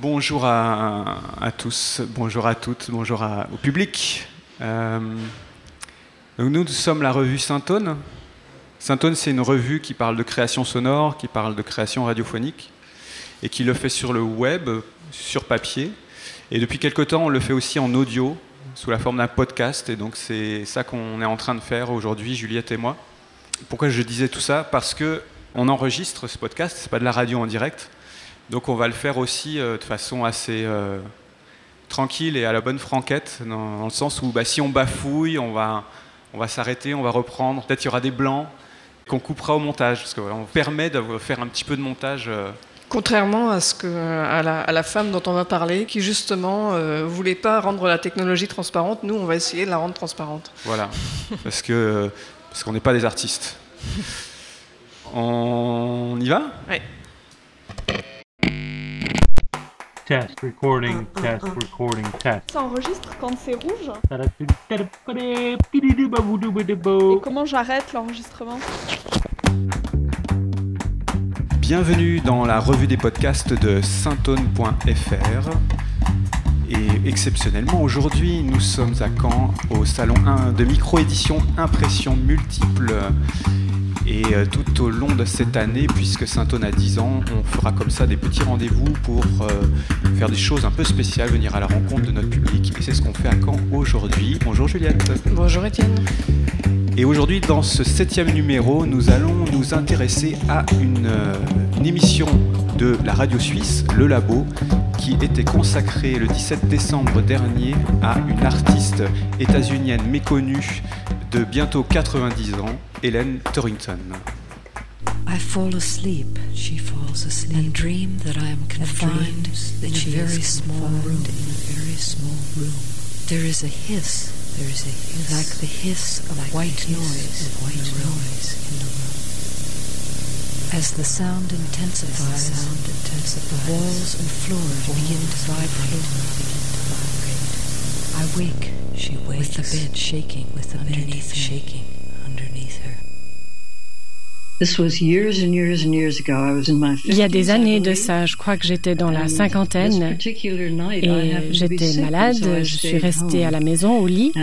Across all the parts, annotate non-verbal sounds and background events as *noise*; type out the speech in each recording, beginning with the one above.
Bonjour à, tous, bonjour à toutes, bonjour au public. Euh, nous, nous sommes la revue Saint-Aune. Saint-Aune, c'est une revue qui parle de création sonore, qui parle de création radiophonique, et qui le fait sur le web, sur papier. Et depuis quelque temps, on le fait aussi en audio, sous la forme d'un podcast. Et donc, c'est ça qu'on est en train de faire aujourd'hui, Juliette et moi. Pourquoi je disais tout ça? Parce que on enregistre ce podcast, c'est pas de la radio en direct. Donc on va le faire aussi euh, de façon assez euh, tranquille et à la bonne franquette, dans, le sens où bah, si on bafouille, on va, on va s'arrêter, on va reprendre. Peut-être il y aura des blancs qu'on coupera au montage, parce qu'on permet de faire un petit peu de montage. Euh. Contrairement à, ce que, à, la, femme dont on va parler, qui justement ne voulait pas rendre la technologie transparente, nous on va essayer de la rendre transparente. Voilà, *laughs* parce que parce qu'on n'est pas des artistes. *laughs* On y va? Oui. Test, recording, test, recording, test. Ça enregistre quand c'est rouge Et comment j'arrête l'enregistrement Bienvenue dans la revue des podcasts de saintone.fr. Et exceptionnellement, aujourd'hui, nous sommes à Caen, au salon 1 de micro-édition Impression Multiple. Et euh, tout au long de cette année, puisque Saint-Aune a 10 ans, on fera comme ça des petits rendez-vous pour euh, faire des choses un peu spéciales, venir à la rencontre de notre public. Et c'est ce qu'on fait à Caen aujourd'hui. Bonjour Juliette. Bonjour Étienne. Et aujourd'hui, dans ce septième numéro, nous allons nous intéresser à une, euh, une, émission de la radio suisse, Le Labo, qui était consacrée le 17 décembre dernier à une artiste états-unienne méconnue de bientôt 90 ans, Hélène Torrington. I fall asleep, she falls asleep, and dream that I am confined in a very small room. In a very small room, there is a hiss. There is a hiss, like the hiss of like white noise, of white in noise in the room. As the sound intensifies, the sound intensifies, the walls and floor begin to vibrate. I wake. She wakes with the bed shaking, with the bed shaking. Il y a des années de ça, je crois que j'étais dans la cinquantaine et j'étais malade, je suis restée à la maison au lit uh,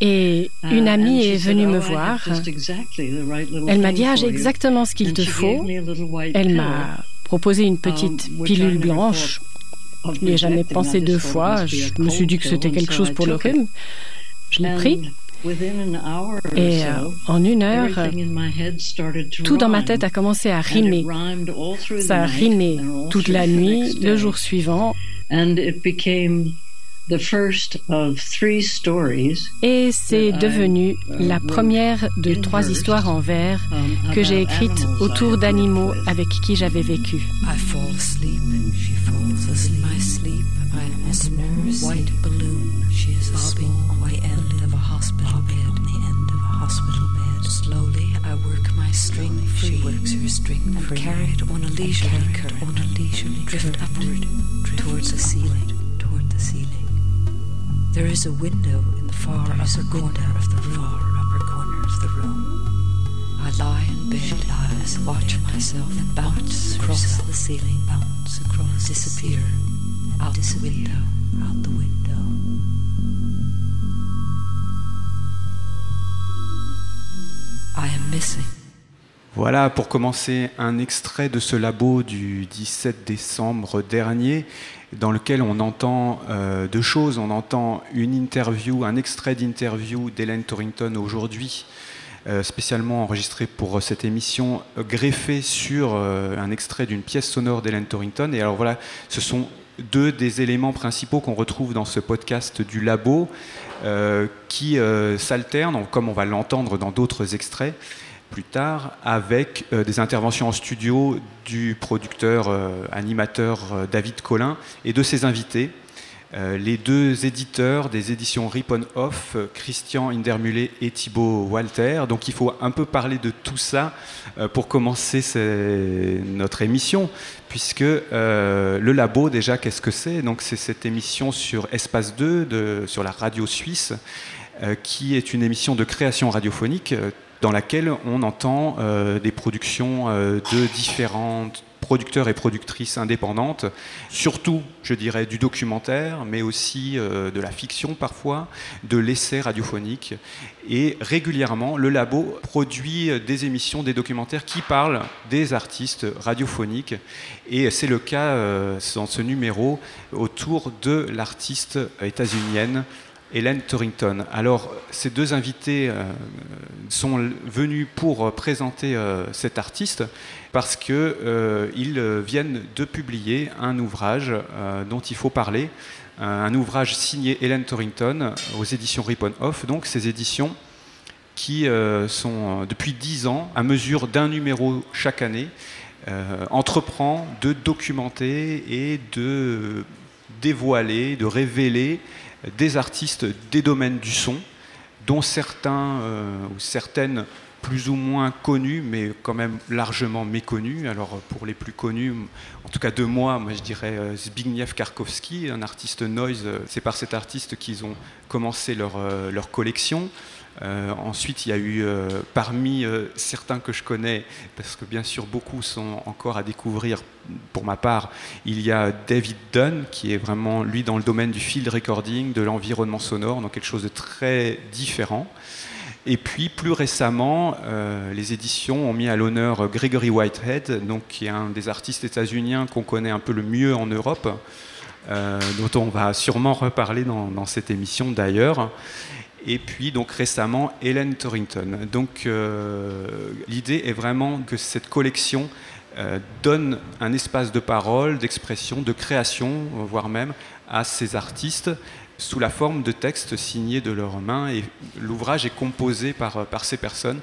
et une uh, amie est venue me voir. Elle m'a dit ah, j'ai exactement ce qu'il te faut. Elle m'a proposé une petite um, pilule blanche. Je n'y ai jamais pensé deux fois. Je me suis dit que c'était quelque chose pour le rhume. Je l'ai pris. Et euh, en une heure, tout dans ma tête a commencé à rimer. Ça a rimé toute la nuit, le jour suivant. Et c'est devenu la première de trois histoires en vers um, que j'ai écrites autour d'animaux avec qui j'avais vécu. hospital hospital bed. Slowly, I work my string free. She works her string and free. carried on a leisurely current, on a leisurely drift upward, drift towards the ceiling, toward the ceiling. There is a window in the far upper corner of the room. Far upper corner of the room. I lie in bed, she lies, watch myself and bounce across the ceiling, bounce across, disappear out the window, out the window. Voilà pour commencer un extrait de ce labo du 17 décembre dernier dans lequel on entend euh, deux choses. On entend une interview, un extrait d'interview d'Hélène Torrington aujourd'hui, euh, spécialement enregistré pour cette émission, greffé sur euh, un extrait d'une pièce sonore d'Hélène Torrington. Et alors voilà, ce sont deux des éléments principaux qu'on retrouve dans ce podcast du labo. Euh, qui euh, s'alternent, comme on va l'entendre dans d'autres extraits plus tard, avec euh, des interventions en studio du producteur animateur David Collin et de ses invités. Euh, les deux éditeurs des éditions Rip Off, Christian Indermulé et Thibaut Walter. Donc il faut un peu parler de tout ça euh, pour commencer notre émission, puisque euh, le labo, déjà, qu'est-ce que c'est? Donc c'est cette émission sur Espace 2, sur la radio suisse, qui est une émission de création radiophonique dans laquelle on entend des productions de différentes producteurs et productrices indépendantes, surtout, je dirais, du documentaire, mais aussi euh, de la fiction parfois, de l'essai radiophonique. Et régulièrement, le labo produit des émissions, des documentaires qui parlent des artistes radiophoniques. Et c'est le cas euh, dans ce numéro autour de l'artiste états-unienne Hélène Torrington. Alors, ces deux invités euh, sont venus pour présenter euh, cet artiste parce qu'ils euh, viennent de publier un ouvrage dont il faut parler, un ouvrage signé Hélène Torrington aux éditions Ripon Off. Donc, ces éditions qui sont depuis dix ans, à mesure d'un numéro chaque année, entreprend de documenter et de dévoiler, de révéler des artistes des domaines du son, dont certains euh, ou certaines plus ou moins connus, mais quand même largement méconnus. Alors pour les plus connus, en tout cas de moi, je dirais euh, Zbigniew Karkowski, un artiste noise. C'est par cet artiste qu'ils ont commencé leur, euh, leur collection. Euh, ensuite, il y a eu, euh, parmi euh, certains que je connais, parce que bien sûr beaucoup sont encore à découvrir pour ma part, il y a David Dunn, qui est vraiment, lui, dans le domaine du field recording, de l'environnement sonore, donc quelque chose de très différent. Et puis, plus récemment, les éditions ont mis à l'honneur Gregory Whitehead, donc, qui est un des artistes états-uniens qu'on connaît un peu le mieux en Europe, dont on va sûrement reparler dans, cette émission d'ailleurs et puis donc récemment Helen Torrington. Donc euh, l'idée est vraiment que cette collection euh, donne un espace de parole, d'expression, de création, voire même à ces artistes sous la forme de textes signés de leurs mains et l'ouvrage est composé par, par ces personnes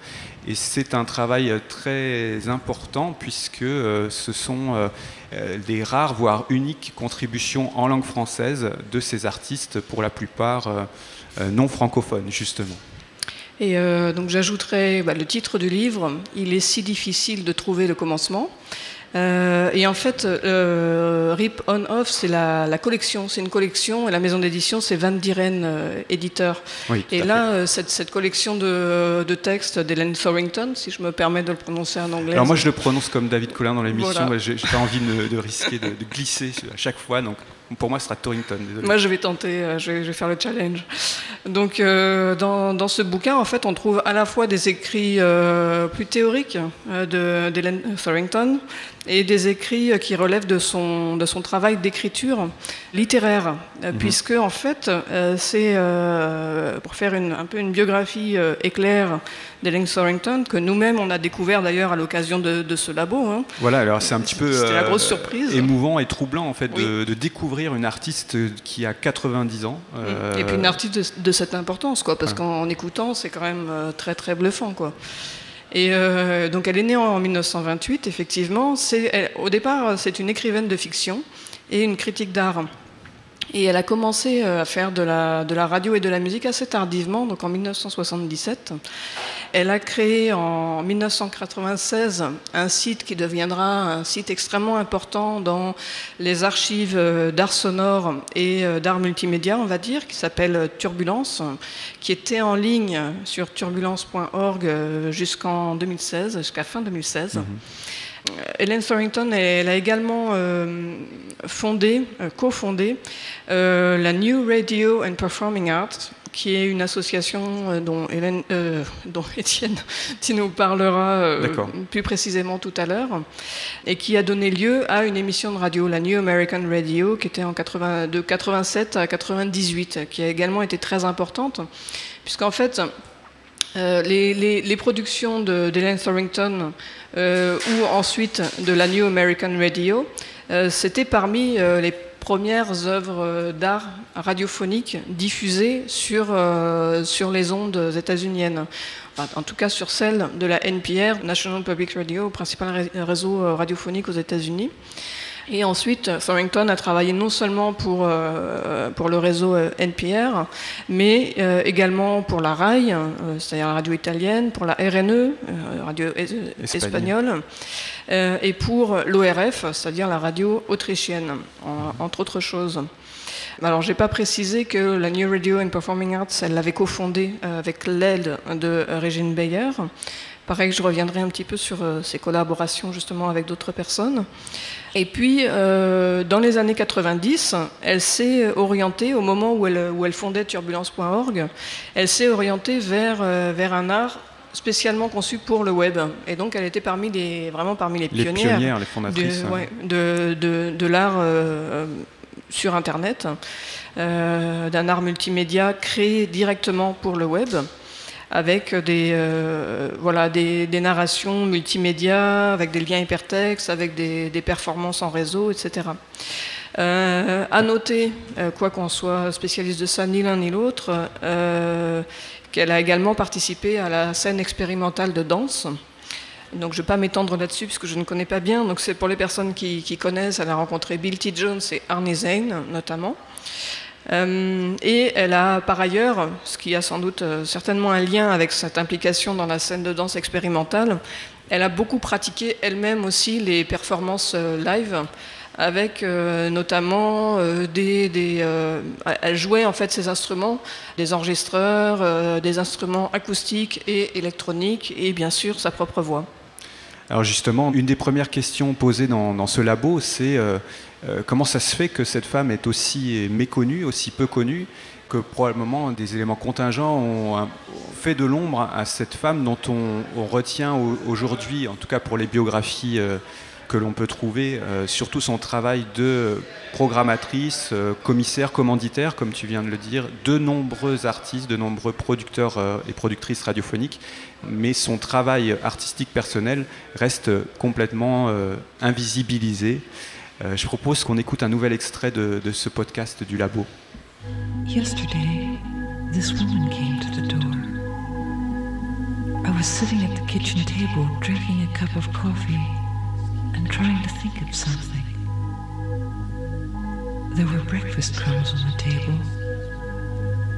et c'est un travail très important puisque euh, ce sont des rares voire uniques contributions en langue française de ces artistes pour la plupart euh, non francophone, justement. Et euh, donc j'ajouterais bah, le titre du livre, Il est si difficile de trouver le commencement. Euh, et en fait, Rip On Off, c'est la, collection. C'est une collection et la maison d'édition, c'est Van Dieren éditeur. et là, cette, collection de, textes d'Hélène Thorington, si je me permets de le prononcer en anglais. Alors moi, je le prononce comme David Collin dans l'émission. Je J'ai pas envie de, risquer de, de, glisser à chaque fois. Donc pour moi, ce sera Torrington. Moi, je vais tenter, euh, je vais, faire le challenge. Donc, euh, dans, ce bouquin, en fait, on trouve à la fois des écrits euh, plus théoriques d'Hélène Thorington et des écrits qui relèvent de son, de son travail d'écriture littéraire, mhm. puisque, en fait, c'est pour faire une, un peu une biographie éclair d'Hélène Thorington, que nous-mêmes, on a découvert d'ailleurs à l'occasion de, ce labo. Hein. Voilà, alors c'est un petit peu la grosse surprise. émouvant et troublant, en fait, de, de découvrir une artiste qui a 90 ans. Et puis une artiste de, cette importance, quoi, parce qu'en écoutant, c'est quand même euh, très très bluffant, quoi. Et euh, donc elle est née en 1928, effectivement. Au départ, c'est une écrivaine de fiction et une critique d'art. Et elle a commencé euh, à faire de la, radio et de la musique assez tardivement, donc en 1977. Elle a créé en 1996 un site qui deviendra un site extrêmement important dans les archives euh, d'art sonore et euh, d'art multimédia, on va dire, qui s'appelle Turbulence, qui était en ligne sur turbulence.org jusqu'en 2016, jusqu'à fin 2016. Hélène Thorington, elle a également fondé, cofondé la New Radio and Performing Arts, qui est une association euh, dont, Hélène, euh, *laughs* dont Étienne *laughs* qui nous parlera euh, plus précisément tout à l'heure, et qui a donné lieu à une émission de radio, la New American Radio, qui était en 80, de 87 à 98, qui a également été très importante, puisqu'en fait, les, les, productions d'Hélène Thorington ou ensuite de la New American Radio, c'était parmi les premières œuvres d'art radiophoniques diffusées sur, euh, sur les ondes états-uniennes. en tout cas sur celles de la NPR, National Public Radio, principal réseau euh, radiophonique aux États-Unis. Et ensuite, Thorington a travaillé non seulement pour, euh, pour le réseau NPR, mais également pour la RAI, c'est-à-dire la radio italienne, pour la RNE, radio espagnole, et pour l'ORF, c'est-à-dire la radio autrichienne, entre autres choses. Alors, j'ai pas précisé que la New Radio and Performing Arts, elle l'avait cofondée euh, avec l'aide de Régine Bayer, Pareil, je reviendrai un petit peu sur ses collaborations justement avec d'autres personnes. Et puis, dans les années 90, elle s'est orientée, au moment où elle, où elle fondait turbulence.org, elle s'est orientée vers, vers un art spécialement conçu pour le web. Et donc, elle était parmi les, vraiment parmi les pionnières, les, les fondatrices, de, de, de, l'art euh, sur Internet, euh, d'un art multimédia créé directement pour le web avec des, euh, voilà, des, narrations multimédia, avec des liens hypertextes, avec des, performances en réseau, etc. Euh, à noter, quoi qu'on soit spécialiste de ça, ni l'un ni l'autre, qu'elle a également participé à la scène expérimentale de danse. Donc je ne vais pas m'étendre là-dessus puisque je ne connais pas bien. Donc c'est pour les personnes qui, connaissent, elle a rencontré Bill T. Jones et Arnie Zane notamment. Euh, et elle a par ailleurs, ce qui a sans doute euh, certainement un lien avec cette implication dans la scène de danse expérimentale, elle a beaucoup pratiqué elle-même aussi les performances euh, live avec notamment des, elle jouait en fait ces instruments, des enregistreurs, des instruments acoustiques et électroniques et bien sûr sa propre voix. Alors justement, une des premières questions posées dans, ce labo, c'est comment ça se fait que cette femme est aussi méconnue, aussi peu connue, que probablement des éléments contingents ont fait de l'ombre à cette femme dont on, retient aujourd'hui, en tout cas pour les biographies que l'on peut trouver, euh, surtout son travail de programmatrice, euh, commissaire, commanditaire, comme tu viens de le dire, de nombreux artistes, de nombreux producteurs euh, et productrices radiophoniques, mais son travail artistique personnel reste complètement invisibilisé. Je propose qu'on écoute un nouvel extrait de, de ce podcast du labo. Yesterday, this woman came to the door. I was sitting at the kitchen table drinking a cup of coffee. and trying to think of something. There were breakfast crumbs on the table,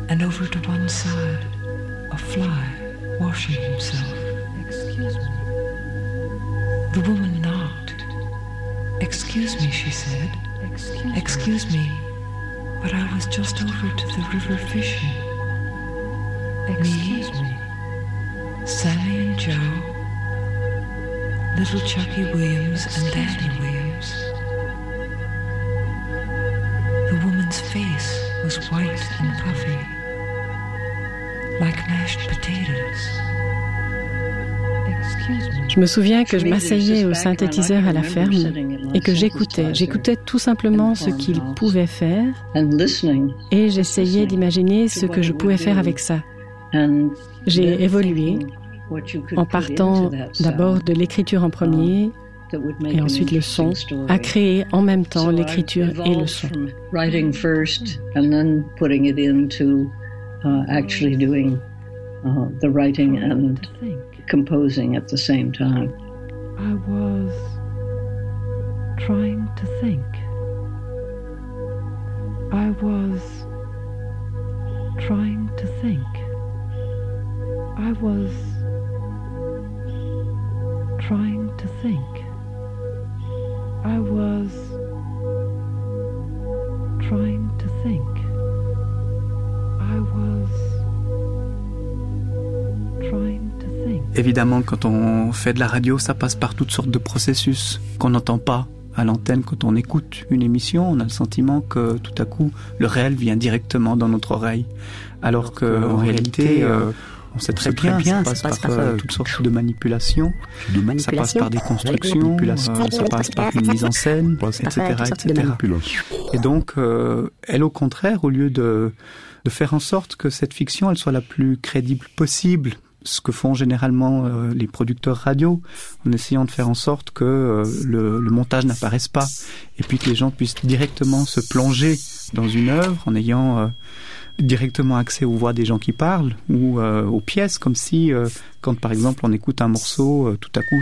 and over to one side, a fly washing himself. Excuse me. The woman knocked. Excuse me, she said. Excuse, me. but I was just over to the river fishing. Excuse me. me. Sammy and Joe little Chucky Williams and Danny Williams. The woman's face was white and puffy, like mashed potatoes. Je me souviens que je m'asseyais au synthétiseur à la ferme et que j'écoutais. J'écoutais tout simplement ce qu'il pouvait faire et j'essayais d'imaginer ce que je pouvais faire avec ça. J'ai évolué en partant d'abord de l'écriture en premier et ensuite le son, à créer en même temps l'écriture et le son. Composing at the same time. I was trying to think. I was trying to think. I was trying to think. I was trying to think. I was Évidemment, quand on fait de la radio, ça passe par toutes sortes de processus qu'on n'entend pas à l'antenne quand on écoute une émission, on a le sentiment que tout à coup le réel vient directement dans notre oreille, alors qu'en réalité, euh, on sait très bien, ça passe, par, euh, toutes sortes de manipulations, ça passe par des constructions, euh, ça passe par une mise en scène, etc. etc. Et donc, euh, elle, au contraire, au lieu de, de faire en sorte que cette fiction, elle soit la plus crédible possible, ce que font généralement les producteurs radio, en essayant de faire en sorte que le, le, montage n'apparaisse pas, et puis que les gens puissent directement se plonger dans une œuvre en ayant directement accès aux voix des gens qui parlent ou euh, aux pièces, comme si euh, quand par exemple on écoute un morceau, euh, tout à coup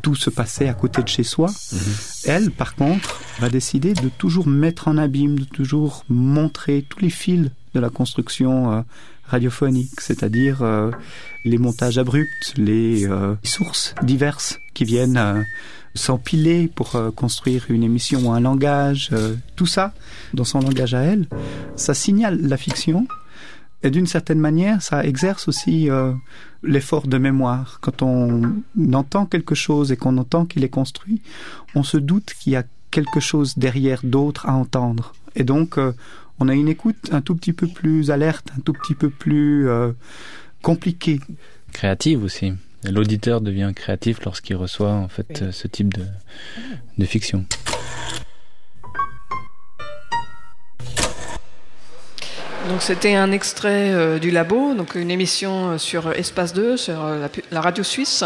tout se passait à côté de chez soi. Mhm. Elle, par contre, va décider de toujours mettre en abîme, de toujours montrer tous les fils de la construction radiophonique, c'est-à-dire les montages abrupts, les sources diverses qui viennent s'empiler pour euh, construire une émission un langage, euh, tout ça, dans son langage à elle, ça signale la fiction, Et d'une certaine manière, ça exerce aussi euh, l'effort de mémoire. Quand on entend quelque chose et qu'on entend qu'il est construit, on se doute qu'il y a quelque chose derrière d'autre à entendre. Et donc, euh, on a une écoute un tout petit peu plus alerte, un tout petit peu plus euh, compliquée. Créative aussi. L'auditeur devient créatif lorsqu'il reçoit en fait ce type de, de fiction. Donc c'était un extrait euh, du Labo, donc une émission euh, sur Espace 2, sur euh, la, radio suisse,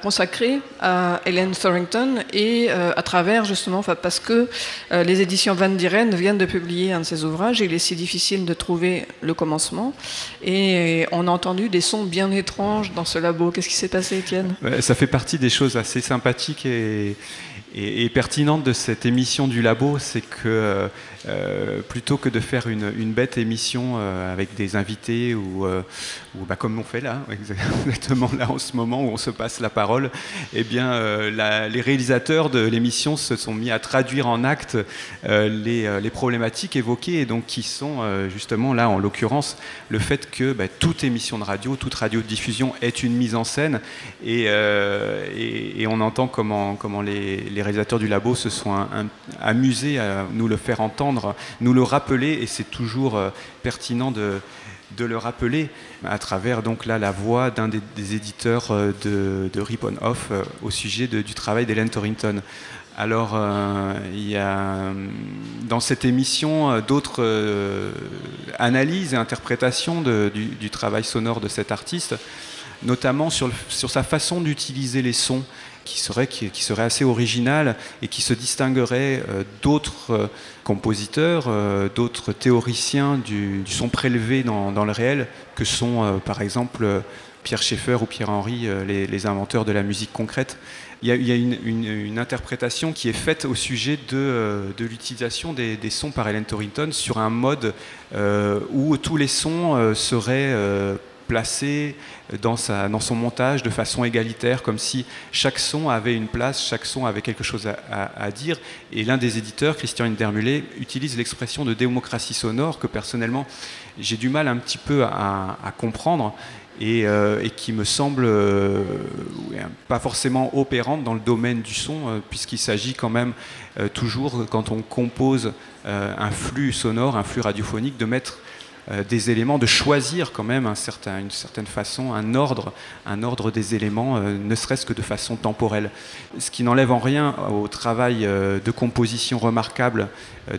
consacrée à Hélène Thorington et à travers justement, parce que les éditions Van Dieren viennent de publier un de ses ouvrages, il est si difficile de trouver le commencement. Et on a entendu des sons bien étranges dans ce labo. Qu'est-ce qui s'est passé, Étienne? Ça fait partie des choses assez sympathiques et, et, pertinentes de cette émission du Labo, c'est que plutôt que de faire une, bête émission euh, avec des invités ou, euh, bah, comme on fait là, *laughs* exactement là en ce moment où on se passe la parole, eh bien, les réalisateurs de l'émission se sont mis à traduire en actes les, problématiques évoquées et donc qui sont justement là en l'occurrence le fait que bah, toute émission de radio, toute radiodiffusion est une mise en scène et, on entend comment, comment les, réalisateurs du labo se sont amusés à nous le faire entendre nous le rappeler, et c'est toujours euh, pertinent de, le rappeler à travers donc là la voix d'un des, éditeurs euh, de, de Rip Off euh, au sujet du travail d'Hélène Torrington. Alors, il y a dans cette émission d'autres analyses et interprétations du, travail sonore de cet artiste, notamment sur, sur sa façon d'utiliser les sons qui serait, qui, serait assez original et qui se distinguerait euh, d'autres euh, compositeurs, euh, d'autres théoriciens du, son prélevé dans, le réel, que sont par exemple Pierre Schaeffer ou Pierre Henry, les, inventeurs de la musique concrète. Il y a, une, interprétation qui est faite au sujet de, l'utilisation des, sons par Helen Torrington sur un mode où tous les sons seraient placé dans, son montage de façon égalitaire, comme si chaque son avait une place, chaque son avait quelque chose à, dire. Et l'un des éditeurs, Christian Indermulé, utilise l'expression de démocratie sonore que personnellement j'ai du mal un petit peu à, comprendre. Euh, et, qui me semble euh, pas forcément opérante dans le domaine du son, euh, puisqu'il s'agit quand même toujours, quand on compose un flux sonore, un flux radiophonique, de mettre des éléments, de choisir quand même un une certaine façon un ordre, un ordre des éléments, euh, ne serait-ce que de façon temporelle. Ce qui n'enlève en rien au travail euh, de composition remarquable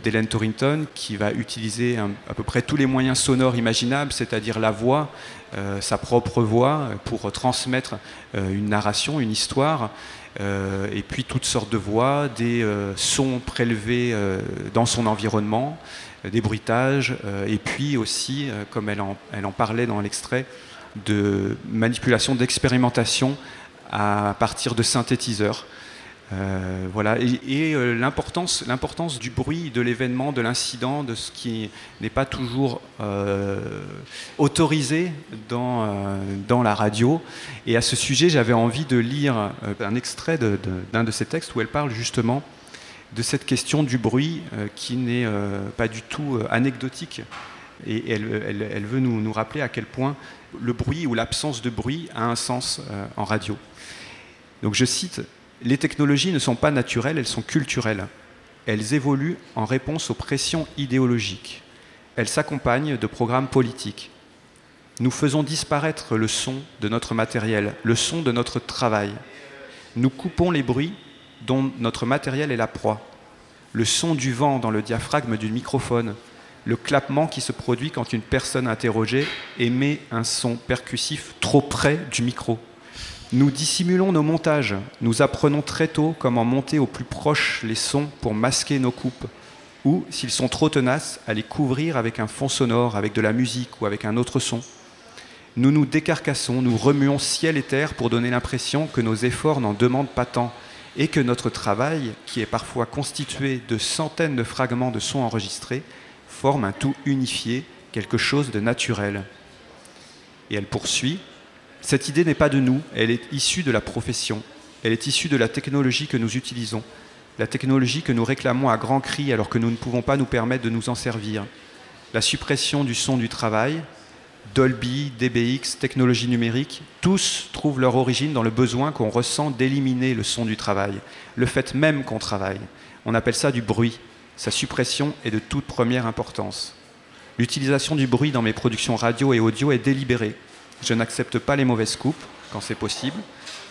d'Hélène Torrington, qui va utiliser à peu près tous les moyens sonores imaginables, c'est-à-dire la voix, sa propre voix, pour transmettre une narration, une histoire. et puis toutes sortes de voix, des sons prélevés dans son environnement, des bruitages, euh, et puis aussi, euh, comme elle en, parlait dans l'extrait, de manipulation, d'expérimentation à partir de synthétiseurs. Euh, voilà. Et, l'importance, du bruit, de l'événement, de l'incident, de ce qui n'est pas toujours autorisé dans, dans la radio. Et à ce sujet, j'avais envie de lire un extrait d'un de, de, ces textes où elle parle justement de cette question du bruit euh, qui n'est euh, pas du tout euh, anecdotique. Et elle, veut nous, nous, rappeler à quel point le bruit ou l'absence de bruit a un sens en radio. Donc je cite, Les technologies ne sont pas naturelles, elles sont culturelles. Elles évoluent en réponse aux pressions idéologiques. Elles s'accompagnent de programmes politiques. Nous faisons disparaître le son de notre matériel, le son de notre travail. Nous coupons les bruits dont notre matériel est la proie. Le son du vent dans le diaphragme du microphone, le clapement qui se produit quand une personne interrogée émet un son percussif trop près du micro. Nous dissimulons nos montages, nous apprenons très tôt comment monter au plus proche les sons pour masquer nos coupes, ou, s'ils sont trop tenaces, à les couvrir avec un fond sonore, avec de la musique ou avec un autre son. Nous nous décarcassons, nous remuons ciel et terre pour donner l'impression que nos efforts n'en demandent pas tant, et que notre travail, qui est parfois constitué de centaines de fragments de sons enregistrés, forme un tout unifié, quelque chose de naturel. Et elle poursuit, cette idée n'est pas de nous, elle est issue de la profession, elle est issue de la technologie que nous utilisons, la technologie que nous réclamons à grands cris alors que nous ne pouvons pas nous permettre de nous en servir, la suppression du son du travail, Dolby, DBX, technologie numérique, tous trouvent leur origine dans le besoin qu'on ressent d'éliminer le son du travail, le fait même qu'on travaille. On appelle ça du bruit. Sa suppression est de toute première importance. L'utilisation du bruit dans mes productions radio et audio est délibérée. Je n'accepte pas les mauvaises coupes, quand c'est possible,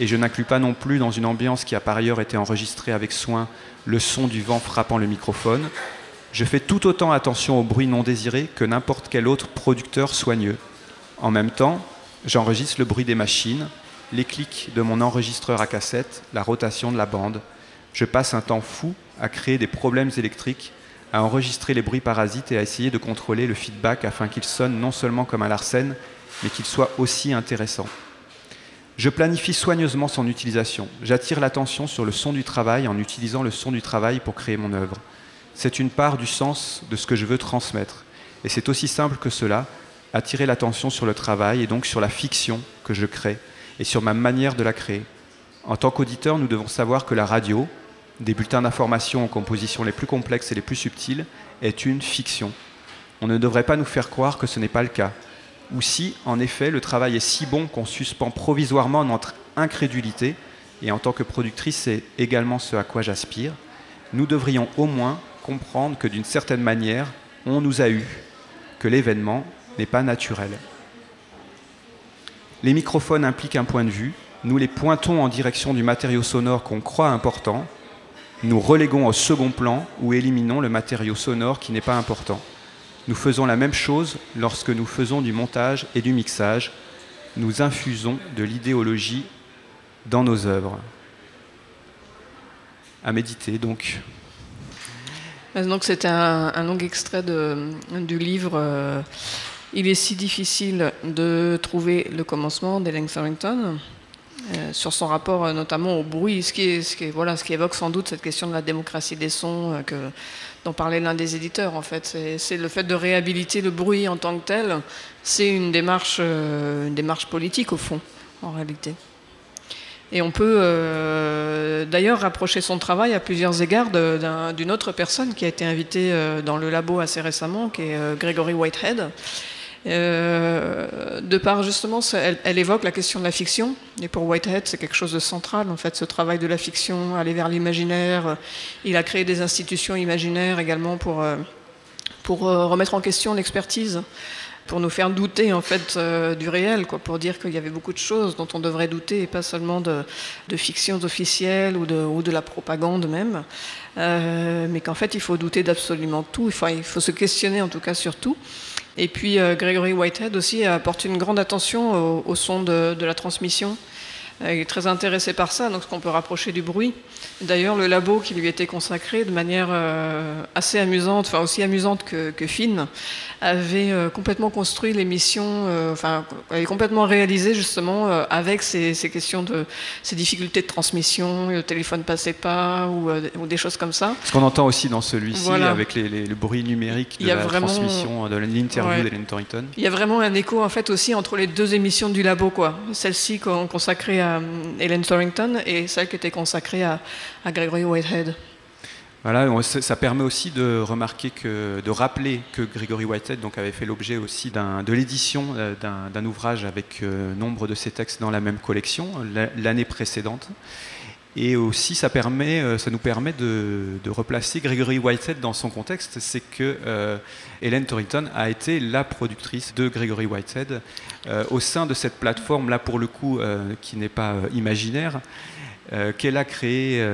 et je n'inclus pas non plus dans une ambiance qui a par ailleurs été enregistrée avec soin le son du vent frappant le microphone. Je fais tout autant attention au bruit non désiré que n'importe quel autre producteur soigneux. En même temps, j'enregistre le bruit des machines, les clics de mon enregistreur à cassette, la rotation de la bande. Je passe un temps fou à créer des problèmes électriques, à enregistrer les bruits parasites et à essayer de contrôler le feedback afin qu'il sonne non seulement comme un Larsen, mais qu'il soit aussi intéressant. Je planifie soigneusement son utilisation. J'attire l'attention sur le son du travail en utilisant le son du travail pour créer mon œuvre. C'est une part du sens de ce que je veux transmettre. Et c'est aussi simple que cela, attirer l'attention sur le travail et donc sur la fiction que je crée et sur ma manière de la créer. En tant qu'auditeur, nous devons savoir que la radio, des bulletins d'information aux compositions les plus complexes et les plus subtiles, est une fiction. On ne devrait pas nous faire croire que ce n'est pas le cas, ou si, en effet, le travail est si bon qu'on suspend provisoirement notre incrédulité, et en tant que productrice, c'est également ce à quoi j'aspire, nous devrions au moins comprendre que d'une certaine manière, on nous a eu, que l'événement n'est pas naturel. Les microphones impliquent un point de vue, nous les pointons en direction du matériau sonore qu'on croit important, nous reléguons au second plan ou éliminons le matériau sonore qui n'est pas important. Nous faisons la même chose lorsque nous faisons du montage et du mixage. Nous infusons de l'idéologie dans nos œuvres. À méditer donc. Donc c'était un, long extrait du livre euh, Il est si difficile de trouver le commencement d'Ellen Thorington. Euh, sur son rapport euh, notamment au bruit, ce qui, évoque sans doute cette question de la démocratie des sons que, dont parlait l'un des éditeurs en fait. C'est le fait de réhabiliter le bruit en tant que tel, c'est une démarche, euh, politique au fond, en réalité. Et on peut euh, d'ailleurs rapprocher son travail à plusieurs égards d'une autre personne qui a été invitée euh, dans le labo assez récemment, qui est Gregory Whitehead, euh, de par justement, elle, évoque la question de la fiction, et pour Whitehead, c'est quelque chose de central, en fait, ce travail de la fiction, aller vers l'imaginaire. Il a créé des institutions imaginaires également pour, euh, pour euh, remettre en question l'expertise, pour nous faire douter en fait du réel, quoi, pour dire qu'il y avait beaucoup de choses dont on devrait douter, et pas seulement de, de fictions officielles ou de, ou de la propagande même, mais qu'en fait, il faut douter d'absolument tout, enfin, il faut se questionner en tout cas sur tout. Et puis euh, Gregory Whitehead aussi apporte une grande attention au, son de, la transmission. Euh, il est très intéressé par ça, donc ce qu'on peut rapprocher du bruit. D'ailleurs, le labo qui lui était consacré de manière euh, assez amusante, enfin aussi amusante que, fine, avait euh, complètement construit l'émission, enfin, avait complètement réalisé justement avec ces, questions de ces difficultés de transmission, le téléphone passait pas ou, des choses comme ça. Ce qu'on entend aussi dans celui-ci avec les, le bruit numérique de la transmission de l'interview d'Ellen Torrington. Il y a vraiment un écho en fait aussi entre les deux émissions du labo, quoi. Celle-ci consacrée à Helen Torrington et celle qui était consacrée à, Gregory Whitehead. Voilà, ça permet aussi de remarquer que, de rappeler que Gregory Whitehead donc, avait fait l'objet aussi de l'édition euh, d'un ouvrage avec euh, nombre de ses textes dans la même collection l'année précédente. Et aussi, ça, permet, euh, ça nous permet de, replacer Gregory Whitehead dans son contexte. C'est que euh, Helen Torrington a été la productrice de Gregory Whitehead euh, au sein de cette plateforme, là pour le coup, qui n'est pas imaginaire, qu'elle a créée,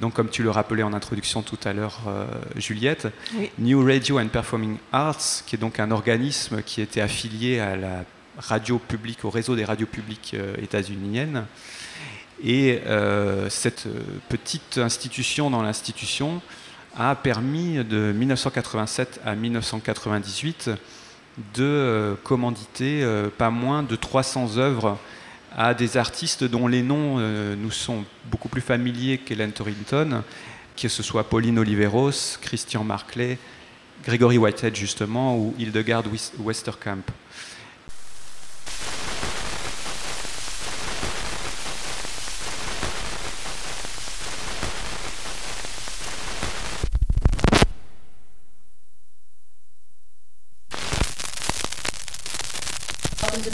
donc comme tu le rappelais en introduction tout à l'heure, Juliette, New Radio and Performing Arts, qui est donc un organisme qui était affilié à la radio publique, au réseau des radios publiques états-uniennes. Et euh, cette petite institution dans l'institution a permis de 1987 à 1998 de euh, commanditer euh, pas moins de 300 œuvres à des artistes dont les noms nous sont beaucoup plus familiers qu'Hélène Torrington, que ce soit Pauline Oliveros, Christian Marclay, Gregory Whitehead justement, ou Hildegard Westerkamp.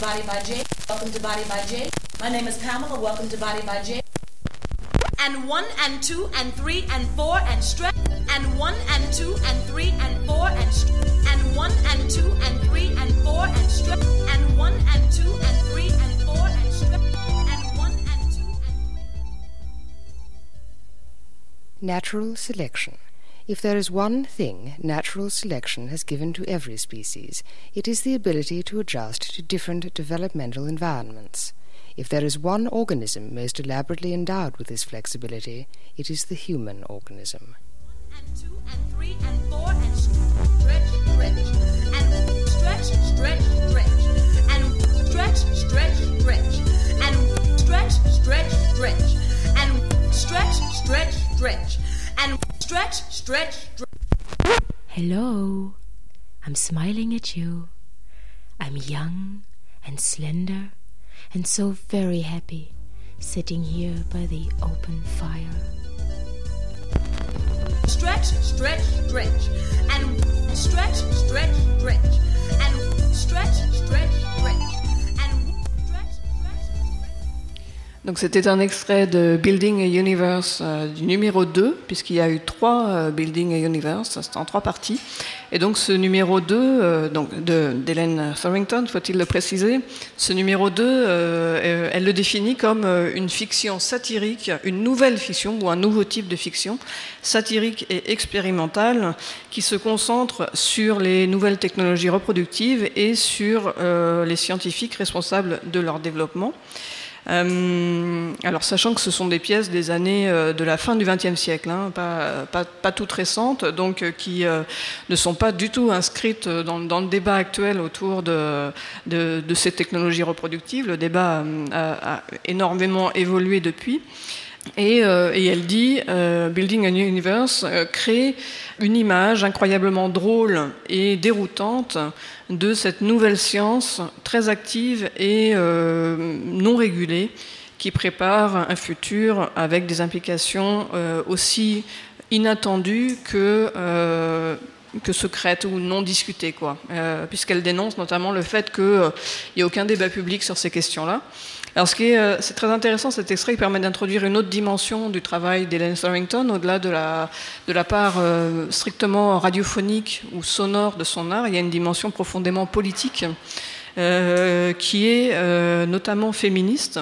Body by J. Welcome to Body by J. My name is Pamela. Welcome to Body by J. And one and two and three and four and stretch. And one and two and three and four and stretch. And one and two and three and four and stretch. And one and two and three and four and stretch. And one and two and. Natural selection. If there is one thing natural selection has given to every species, it is the ability to adjust to different developmental environments. If there is one organism most elaborately endowed with this flexibility, it is the human organism. And two and three and four and stretch, stretch. And stretch, stretch, stretch. And stretch, stretch, stretch. And stretch, stretch, stretch. And stretch, stretch, stretch. And stretch, stretch, stretch. Hello, I'm smiling at you. I'm young and slender and so very happy sitting here by the open fire. Stretch, stretch, stretch. And stretch, stretch, stretch. And stretch, Donc c'était un extrait de Building a Universe euh, du numéro 2, puisqu'il y a eu trois euh, Building a Universe, c'était en trois parties. Et donc ce numéro 2, euh, donc d'Hélène Thorington, faut-il le préciser, ce numéro 2, elle le définit comme une fiction satirique, une nouvelle fiction ou un nouveau type de fiction satirique et expérimentale qui se concentre sur les nouvelles technologies reproductives et sur les scientifiques responsables de leur développement. Euh, alors, sachant que ce sont des pièces des années euh, de la fin du XXe siècle, hein, pas, pas, pas, toutes récentes, donc euh, qui ne sont pas du tout inscrites dans, le débat actuel autour de, de, ces technologies reproductives. Le débat a énormément évolué depuis. Et, euh, et, elle dit euh, Building a New Universe euh, crée une image incroyablement drôle et déroutante de cette nouvelle science très active et euh, non régulée qui prépare un futur avec des implications aussi inattendues que que secrètes ou non discutées, puisqu'elle dénonce notamment le fait qu'il n'y a aucun débat public sur ces questions-là. Alors, ce qui est, euh, c'est très intéressant, cet extrait permet d'introduire une autre dimension du travail d'Hélène Thorington, au-delà de la, de la part euh, strictement radiophonique ou sonore de son art. Il y a une dimension profondément politique, euh, qui est euh, notamment féministe.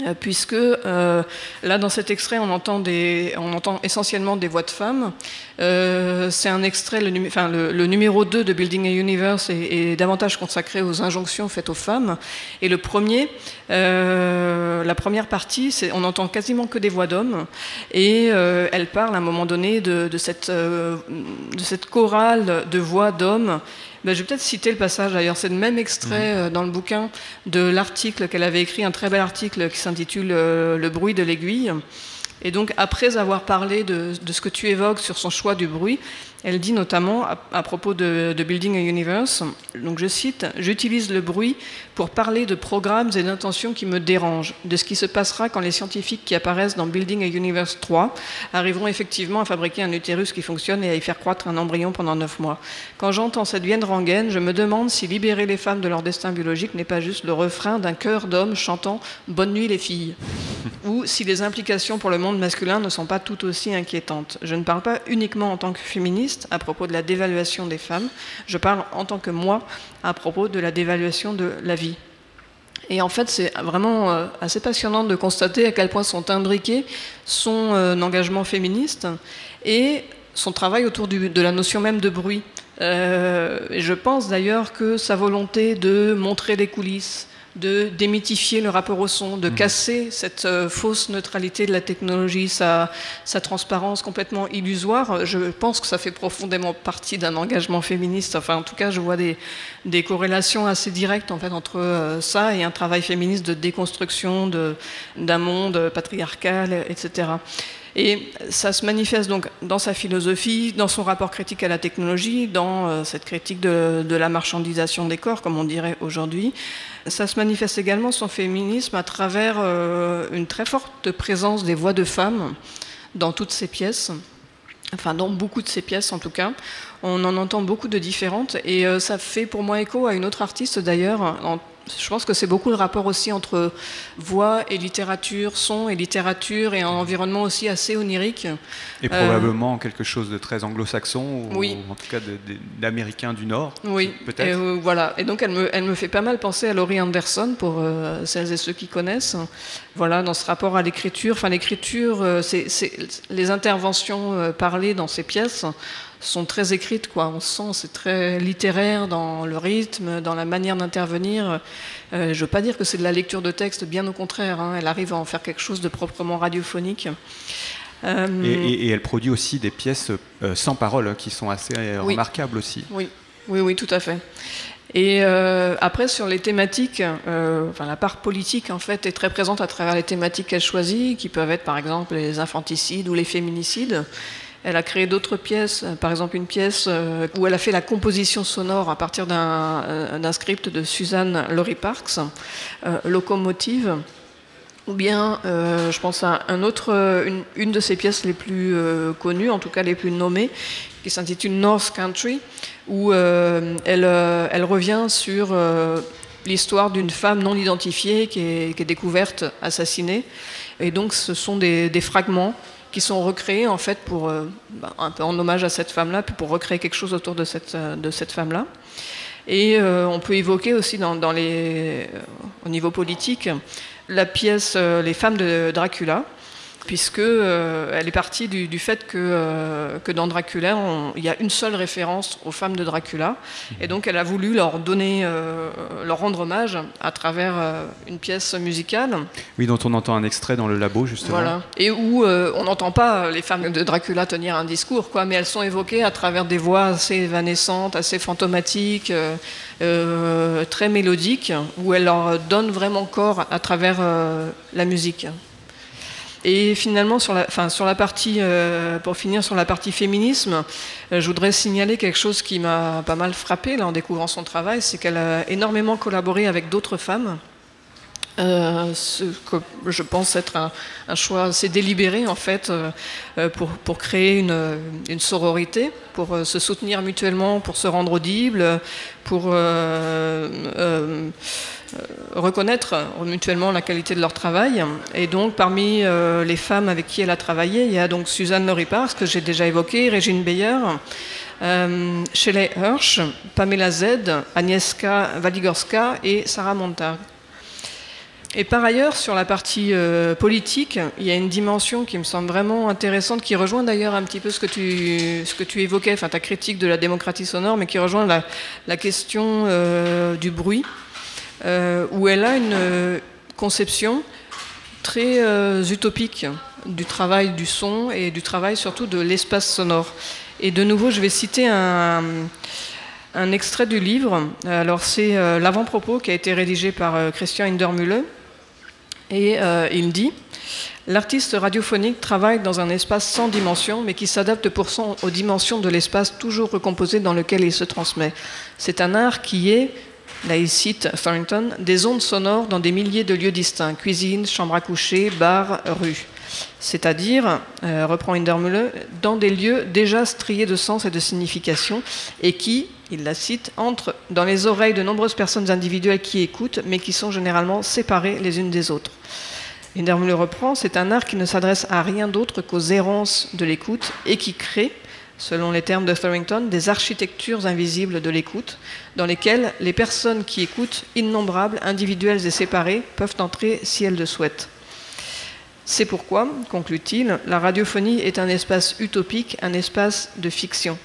Euh, puisque euh, là, dans cet extrait, on entend, essentiellement des voix de femmes. Euh, c'est un extrait, le, numéro 2 de Building a Universe est, davantage consacré aux injonctions faites aux femmes. Et le premier, la première partie, on entend quasiment que des voix d'hommes. Et elle parle à un moment donné de cette chorale de voix d'hommes ben, je vais peut-être citer le passage, d'ailleurs, c'est le même extrait mmh. euh, dans le bouquin de l'article qu'elle avait écrit, un très bel article qui s'intitule euh, Le bruit de l'aiguille. Et donc, après avoir parlé de, de, ce que tu évoques sur son choix du bruit, elle dit notamment à, à propos de, de, Building a Universe, donc je cite, J'utilise le bruit pour parler de programmes et d'intentions qui me dérangent, de ce qui se passera quand les scientifiques qui apparaissent dans Building a Universe 3 arriveront effectivement à fabriquer un utérus qui fonctionne et à y faire croître un embryon pendant 9 mois. Quand j'entends cette vienne rengaine, je me demande si libérer les femmes de leur destin biologique n'est pas juste le refrain d'un chœur d'hommes chantant Bonne nuit les filles, *laughs* ou si les implications pour le monde masculin ne sont pas tout aussi inquiétantes. Je ne parle pas uniquement en tant que féministe, à propos de la dévaluation des femmes, je parle en tant que moi à propos de la dévaluation de la vie. Et en fait, c'est vraiment euh, assez passionnant de constater à quel point sont imbriqués son euh, engagement féministe et son travail autour de la notion même de bruit. Euh, et je pense d'ailleurs que sa volonté de montrer les coulisses, de démythifier le rapport au son, de mmh. casser cette euh, fausse neutralité de la technologie, sa, sa, transparence complètement illusoire. Je pense que ça fait profondément partie d'un engagement féministe. Enfin, en tout cas, je vois des, des corrélations assez directes en fait entre euh, ça et un travail féministe de déconstruction d'un monde patriarcal, etc. Et ça se manifeste donc dans sa philosophie, dans son rapport critique à la technologie, dans euh, cette critique de, la marchandisation des corps, comme on dirait aujourd'hui. Ça se manifeste également son féminisme à travers euh, une très forte présence des voix de femmes dans toutes ses pièces, enfin dans beaucoup de ses pièces en tout cas. On en entend beaucoup de différentes et euh, ça fait pour moi écho à une autre artiste d'ailleurs, je pense que c'est beaucoup le rapport aussi entre voix et littérature, son et littérature, et un environnement aussi assez onirique. Et probablement quelque chose de très anglo-saxon, ou oui. en tout cas d'américain du Nord. Oui, peut-être. voilà. Et donc elle me, elle me fait pas mal penser à Laurie Anderson, pour celles et ceux qui connaissent. Voilà, dans ce rapport à l'écriture. Enfin, l'écriture, c'est les interventions parlées dans ces pièces sont très écrites, quoi. On sent, c'est très littéraire dans le rythme, dans la manière d'intervenir. Euh, je ne veux pas dire que c'est de la lecture de texte, bien au contraire. Hein. elle arrive à en faire quelque chose de proprement radiophonique. Euh, et, elle produit aussi des pièces euh, sans parole hein, qui sont assez remarquables aussi. Oui, oui, oui, tout à fait. Et après, sur les thématiques, enfin, la part politique en fait est très présente à travers les thématiques qu'elle choisit, qui peuvent être par exemple les infanticides ou les féminicides. Elle a créé d'autres pièces, euh, par exemple une pièce euh, où elle a fait la composition sonore à partir d'un euh, script de Suzanne Laurie Parks, Locomotive. Ou bien, je pense à un autre, une, de ses pièces les plus connues, en tout cas les plus nommées, qui s'intitule North Country, où elle, revient sur l'histoire d'une femme non identifiée qui est, découverte assassinée. Et donc, ce sont des fragments qui sont recréés en fait pour euh, bah, un peu en hommage à cette femme-là, puis pour recréer quelque chose autour de cette, euh, femme-là. Et euh, on peut évoquer aussi dans, dans les, au niveau politique la pièce Les femmes de Dracula, puisque euh, elle est partie du, fait que, euh, que dans Dracula, il y a une seule référence aux femmes de Dracula, et donc elle a voulu leur donner, euh, leur rendre hommage à travers une pièce musicale. Oui, dont on entend un extrait dans le labo justement. Voilà, et où on n'entend pas les femmes de Dracula tenir un discours, quoi, mais elles sont évoquées à travers des voix assez évanescentes, assez fantomatiques. très mélodiques, où elle leur donne vraiment corps à travers la musique. Et finalement, sur la, sur la partie, euh, pour finir sur la partie féminisme, euh, je voudrais signaler quelque chose qui m'a pas mal frappé en découvrant son travail, c'est qu'elle a énormément collaboré avec d'autres femmes. Euh, ce que je pense être un, choix assez délibéré en fait euh, pour, pour, créer une, sororité, pour se soutenir mutuellement, pour se rendre audible, pour euh, reconnaître mutuellement la qualité de leur travail. Et donc, parmi euh, les femmes avec qui elle a travaillé, il y a donc Suzanne Noripars, que j'ai déjà évoqué, Régine Beyer, euh, Shelley Hirsch, Pamela Z, Agnieszka Waligorska et Sarah Montag. Et par ailleurs, sur la partie politique, il y a une dimension qui me semble vraiment intéressante, qui rejoint d'ailleurs un petit peu ce que tu, évoquais, enfin ta critique de la démocratie sonore, mais qui rejoint la, question du bruit. Euh, où elle a une euh, conception très euh, utopique du travail du son et du travail surtout de l'espace sonore. Et de nouveau, je vais citer un, un extrait du livre. Alors, c'est l'avant-propos qui a été rédigé par Christian Hindermühle. Et il dit L'artiste radiophonique travaille dans un espace sans dimension, mais qui s'adapte pourtant aux dimensions de l'espace toujours recomposé dans lequel il se transmet. C'est un art qui est, Là, il cite Thornton, des ondes sonores dans des milliers de lieux distincts, cuisine, chambre à coucher, bar, rue. C'est-à-dire, euh, reprend Hindermüller, dans des lieux déjà striés de sens et de signification, et qui, il la cite, entrent dans les oreilles de nombreuses personnes individuelles qui écoutent, mais qui sont généralement séparées les unes des autres. Hindermüller reprend, c'est un art qui ne s'adresse à rien d'autre qu'aux errances de l'écoute et qui crée, selon les termes de Thorington, des architectures invisibles de l'écoute, dans lesquelles les personnes qui écoutent, innombrables, individuelles et séparées, peuvent entrer si elles le souhaitent. C'est pourquoi, conclut-il, la radiophonie est un espace utopique, un espace de fiction.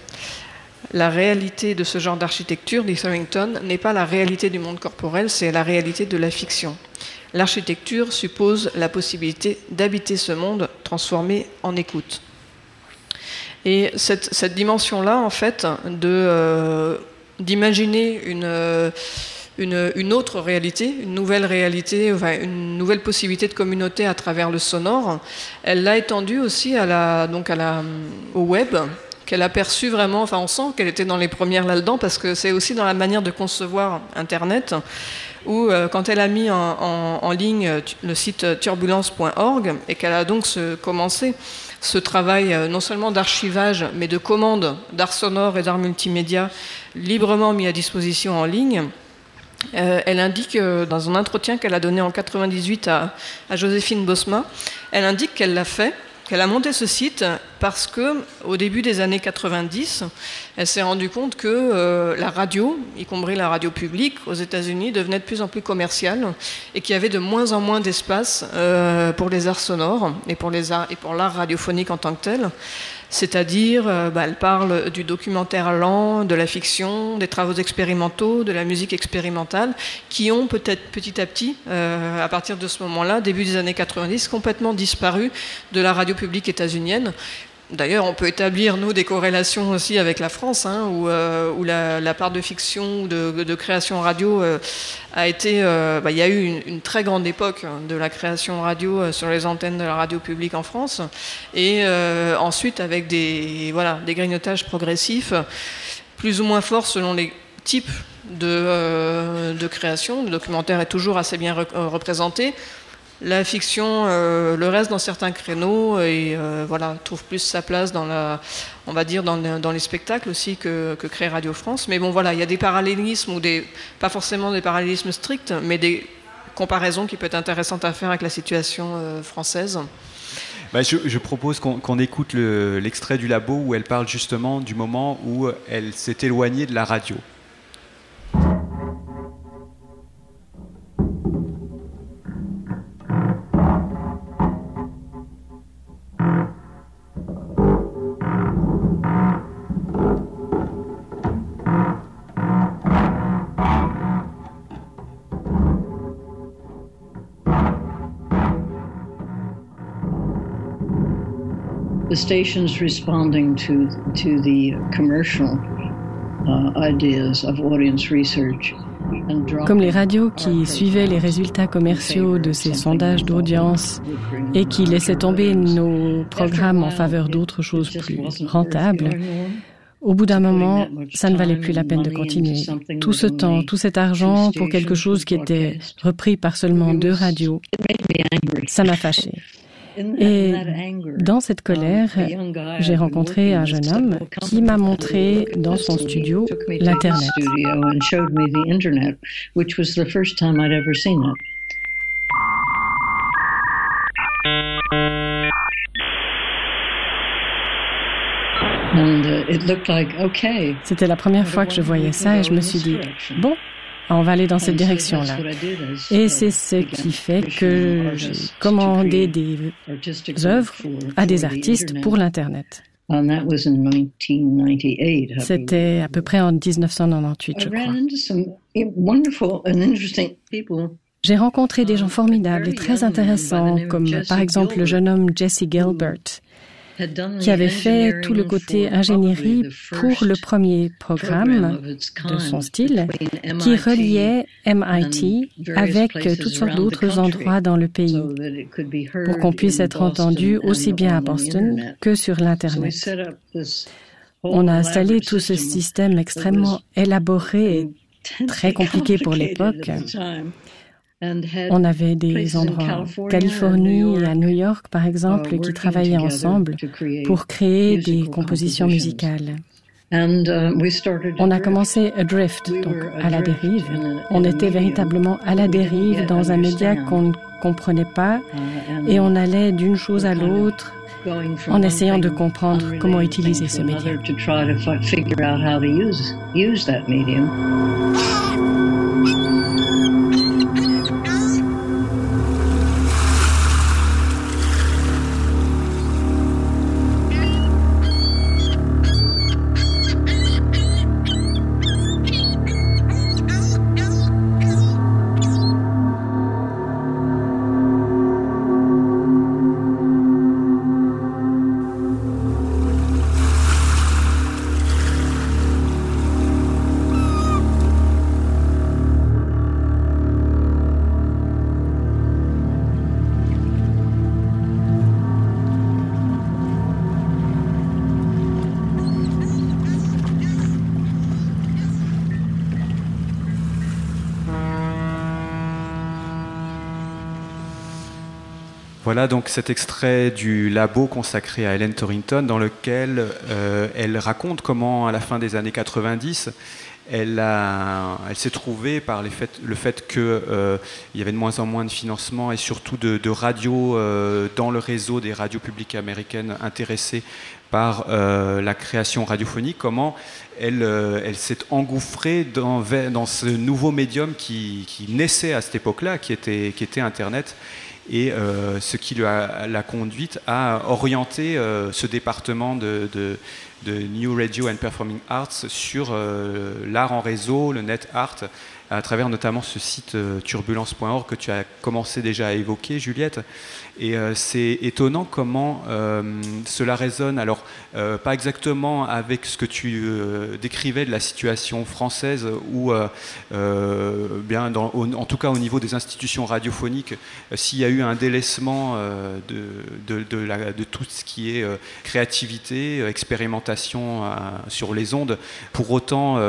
La réalité de ce genre d'architecture, dit Thorington, n'est pas la réalité du monde corporel, c'est la réalité de la fiction. L'architecture suppose la possibilité d'habiter ce monde transformé en écoute. Et cette, dimension-là, en fait, euh, d'imaginer euh, une, autre réalité, une nouvelle réalité, une nouvelle possibilité de communauté à travers le sonore, elle l'a étendue aussi au web, qu'elle a perçu vraiment, enfin on sent qu'elle était dans les premières là-dedans, parce que c'est aussi dans la manière de concevoir Internet, où euh, quand elle a mis en, ligne le site turbulence.org, et qu'elle a donc commencé ce travail euh, non seulement d'archivage, mais de commande d'art sonore et d'art multimédia librement mis à disposition en ligne, elle indique dans un entretien qu'elle a donné en 98 à, à Joséphine Bosma, elle indique qu'elle l'a fait qu'elle a monté ce site parce que au début des années 90, elle s'est rendue compte que euh, la radio, y compris la radio publique aux États-Unis, devenait de plus en plus commerciale et qu'il y avait de moins en moins d'espace euh, pour les arts sonores et pour l'art radiophonique en tant que tel. C'est-à-dire, euh, bah, elle parle du documentaire lent, de la fiction, des travaux expérimentaux, de la musique expérimentale, qui ont peut-être petit à petit, euh, à partir de ce moment-là, début des années 90, complètement disparu de la radio publique états-unienne. D'ailleurs, on peut établir, nous, des corrélations aussi avec la France, hein, où, euh, la, part de fiction ou de, création radio euh, a été... Euh, bah, il y a eu une, très grande époque de la création radio sur les antennes de la radio publique en France. Et ensuite, avec des, voilà, des grignotages progressifs, plus ou moins forts selon les types de création. Le documentaire est toujours assez bien représenté la fiction euh, le reste dans certains créneaux et euh, voilà trouve plus sa place dans la on va dire dans, les spectacles aussi que, crée Radio France mais bon voilà il y a des parallélismes ou des pas forcément des parallélismes stricts mais des comparaisons qui peuvent être intéressantes à faire avec la situation euh, française bah, je, propose qu'on écoute l'extrait du labo où elle parle justement du moment où elle s'est éloignée de la radio. Stations responding to, to the commercial ideas of audience research comme les radios qui suivaient les résultats commerciaux de ces sondages d'audience et qui laissaient tomber nos programmes en faveur d'autres choses plus rentables, au bout d'un moment, ça ne valait plus la peine de continuer. Tout ce temps, tout cet argent pour quelque chose qui était repris par seulement deux radios, ça m'a fâché. Et dans cette colère, j'ai rencontré un jeune homme qui m'a montré dans son studio l'Internet. C'était la première fois que je voyais ça et je me suis dit, bon, on va aller dans cette direction-là. Et c'est ce qui fait que j'ai commandé des œuvres à des artistes pour l'Internet. C'était à peu près en 1998, je crois. J'ai rencontré des gens formidables et très intéressants, comme par exemple le jeune homme Jesse Gilbert, qui avait fait tout le côté ingénierie pour le premier programme de son style, qui reliait MIT avec toutes sortes d'autres endroits dans le pays, pour qu'on puisse être entendu aussi bien à Boston que sur l'Internet. On a installé tout ce système extrêmement élaboré et très compliqué pour l'époque. On avait des endroits en Californie et à New York, par exemple, qui travaillaient ensemble pour créer des compositions musicales. On a commencé Adrift, donc à la dérive. On était véritablement à la dérive dans un média qu'on ne comprenait pas et on allait d'une chose à l'autre en essayant de comprendre comment utiliser ce média. Voilà donc cet extrait du labo consacré à Helen Torrington dans lequel euh, elle raconte comment à la fin des années 90 elle, s'est trouvée par le fait qu'il euh, y avait de moins en moins de financement et surtout de, de radios euh, dans le réseau des radios publiques américaines intéressées par la création radiophonique, comment elle, s'est engouffrée dans, ce nouveau médium qui, naissait à cette époque-là, qui était Internet et ce qui l'a conduite à orienter ce département de, New Radio and Performing Arts sur euh, l'art en réseau, le net art, à travers notamment ce site euh, turbulence.org que tu as commencé déjà à évoquer, Juliette. Et euh, c'est étonnant comment cela résonne, alors pas exactement avec ce que tu décrivais de la situation française, ou bien en tout cas au niveau des institutions radiophoniques, s'il y a eu un délaissement de, tout ce qui est créativité, expérimentation sur les ondes, pour autant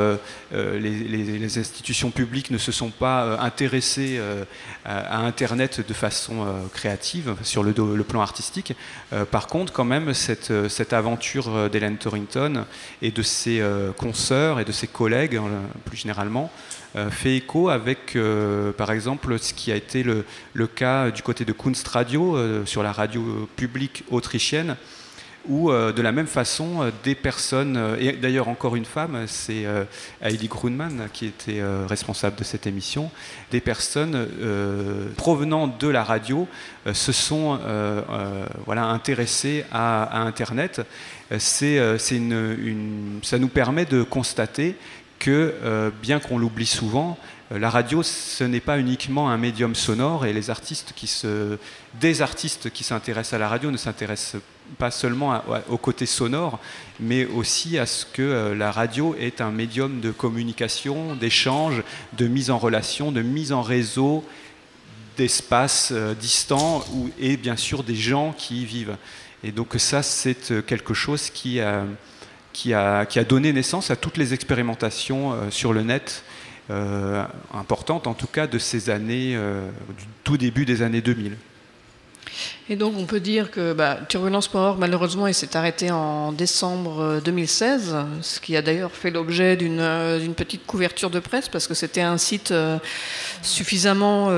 les, institutions publiques ne se sont pas euh, intéressés euh, à, Internet de façon euh, créative sur le, plan artistique. par contre, quand même, cette, cette aventure d'Hélène Torrington et de ses consoeurs et de ses collègues, plus généralement, fait écho avec, par exemple, ce qui a été le, le cas du côté de Kunst Radio, sur la radio publique autrichienne, où euh, de la même façon, euh, des personnes, euh, et d'ailleurs encore une femme, c'est Heidi Grunman qui était responsable de cette émission, des personnes provenant de la radio se sont voilà, intéressées à, Internet. C'est, ça nous permet de constater que, bien qu'on l'oublie souvent, la radio, ce n'est pas uniquement un médium sonore et les artistes qui se, des artistes qui s'intéressent à la radio ne s'intéressent pas seulement au côté sonore, mais aussi à ce que euh, la radio est un médium de communication, d'échange, de mise en relation, de mise en réseau d'espaces euh, distants et bien sûr des gens qui y vivent. Et donc ça, c'est euh, quelque chose qui a, qui, a, qui a, donné naissance à toutes les expérimentations sur le net, importantes en tout cas de ces années, du tout début des années 2000. Et donc on peut dire que bah, Turbulence.org, malheureusement, il s'est arrêté en décembre 2016, euh, ce qui a d'ailleurs fait l'objet euh, d'une petite couverture de presse, parce que c'était un site euh, suffisamment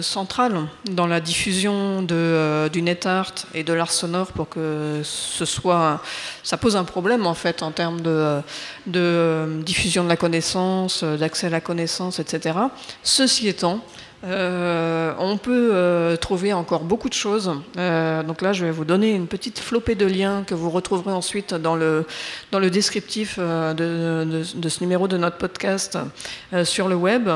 central dans la diffusion de, du net art et de l'art sonore pour que ce soit... Ça pose un problème, en fait, en termes de diffusion de la connaissance, d'accès à la connaissance, etc. Ceci étant, euh, on peut euh, trouver encore beaucoup de choses. Euh, donc là, je vais vous donner une petite flopée de liens que vous retrouverez ensuite dans le, dans le descriptif de, ce numéro de notre podcast sur le web.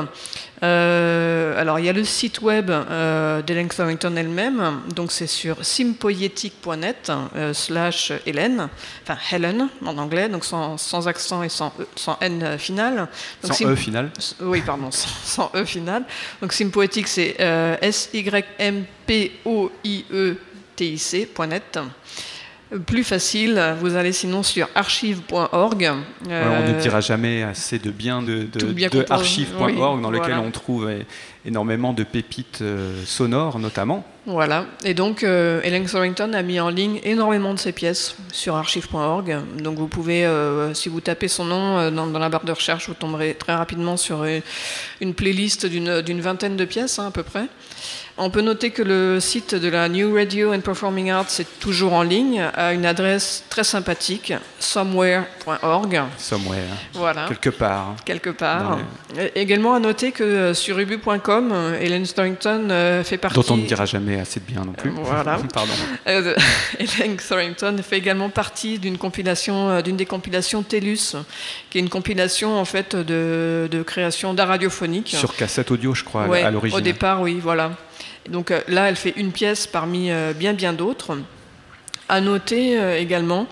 Euh, alors, il y a le site web euh, d'Hélène Thorrington elle-même, donc c'est sur simpoietic.net euh, slash Hélène, enfin Helen en anglais, donc sans, accent et sans, e, sans N final. sans E final Oui, pardon, *laughs* sans, E final. Donc Simpoietic, c'est S-Y-M-P-O-I-E-T-I-C.net. Plus facile, vous allez sinon sur archive.org. on ne euh, dira jamais assez de bien de, archive.org dans lequel on trouve énormément de pépites euh, sonores notamment. Voilà, et donc euh, Helen Thorington a mis en ligne énormément de ses pièces sur archive.org. Donc vous pouvez, si vous tapez son nom dans, la barre de recherche, vous tomberez très rapidement sur une playlist d'une vingtaine de pièces hein, à peu près. On peut noter que le site de la New Radio and Performing Arts est toujours en ligne à une adresse très sympathique, somewhere.org. Somewhere. Voilà. Quelque part. Quelque part. Également à noter que euh, sur ubu.com, euh, Helen Storrington euh, fait partie. Dont on ne dira jamais assez de bien non plus. Voilà. *laughs* Pardon. Helen *laughs* Storrington fait également partie d'une compilation, d'une des compilations TELUS, qui est une compilation en fait de, de création d'art radiophonique. Sur cassette audio, je crois, à l'origine. Au départ, oui, voilà. Donc euh, là, elle fait une pièce parmi euh, bien bien d'autres. À noter euh, également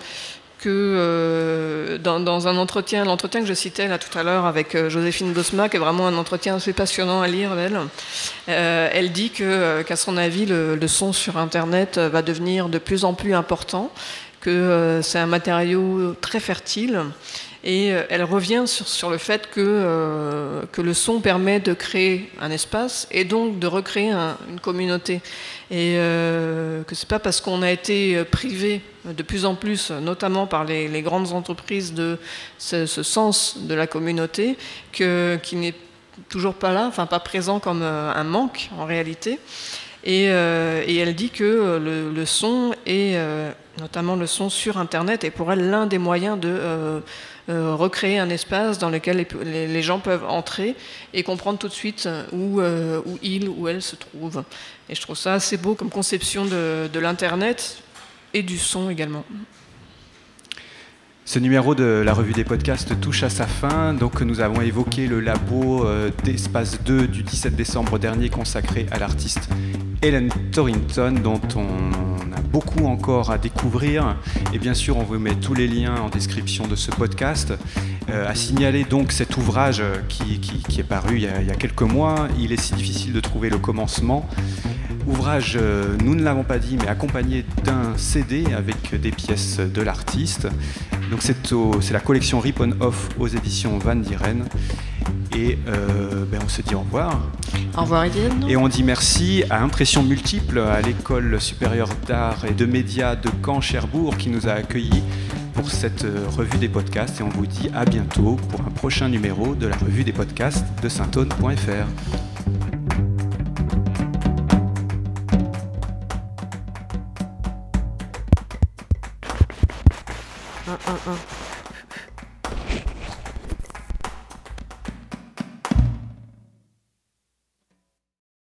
que dans, un entretien, l'entretien que je citais là tout à l'heure avec Joséphine Bosma, qui est vraiment un entretien assez passionnant à lire d'elle, elle dit que, qu'à son avis, le, son sur Internet va devenir de plus en plus important que c'est un matériau très fertile et euh, elle revient sur, le fait que, euh, que le son permet de créer un espace et donc de recréer une communauté. Et euh, que ce n'est pas parce qu'on a été privé de plus en plus, notamment par les, grandes entreprises, de ce, sens de la communauté, que, qui n'est toujours pas là, enfin pas présent comme un manque en réalité. Et, et elle dit que le, le son est, notamment le son sur Internet, est pour elle l'un des moyens de euh, recréer un espace dans lequel les, gens peuvent entrer et comprendre tout de suite où, euh, où il ou elle se trouve. Et je trouve ça assez beau comme conception de l'Internet et du son également. Ce numéro de la revue des podcasts touche à sa fin. Donc, nous avons évoqué le labo euh, d'Espace 2 du 17 décembre dernier consacré à l'artiste Helen Torrington, dont on a beaucoup encore à découvrir. Et bien sûr, on vous met tous les liens en description de ce podcast. Euh, à signaler donc cet ouvrage qui, est paru il y, a, quelques mois. Il est si difficile de trouver le commencement. Ouvrage, euh, nous ne l'avons pas dit, mais accompagné d'un CD avec des pièces de l'artiste. Donc c'est la collection Rip on Off aux éditions Van Dieren. Et euh, ben on se dit au revoir. Au revoir Étienne. Et on dit merci à Impression Multiple, à l'école supérieure d'art et de médias de Caen-Cherbourg qui nous a accueillis pour cette euh, revue des podcasts. Et on vous dit à bientôt pour un prochain numéro de la revue des podcasts de saintone.fr.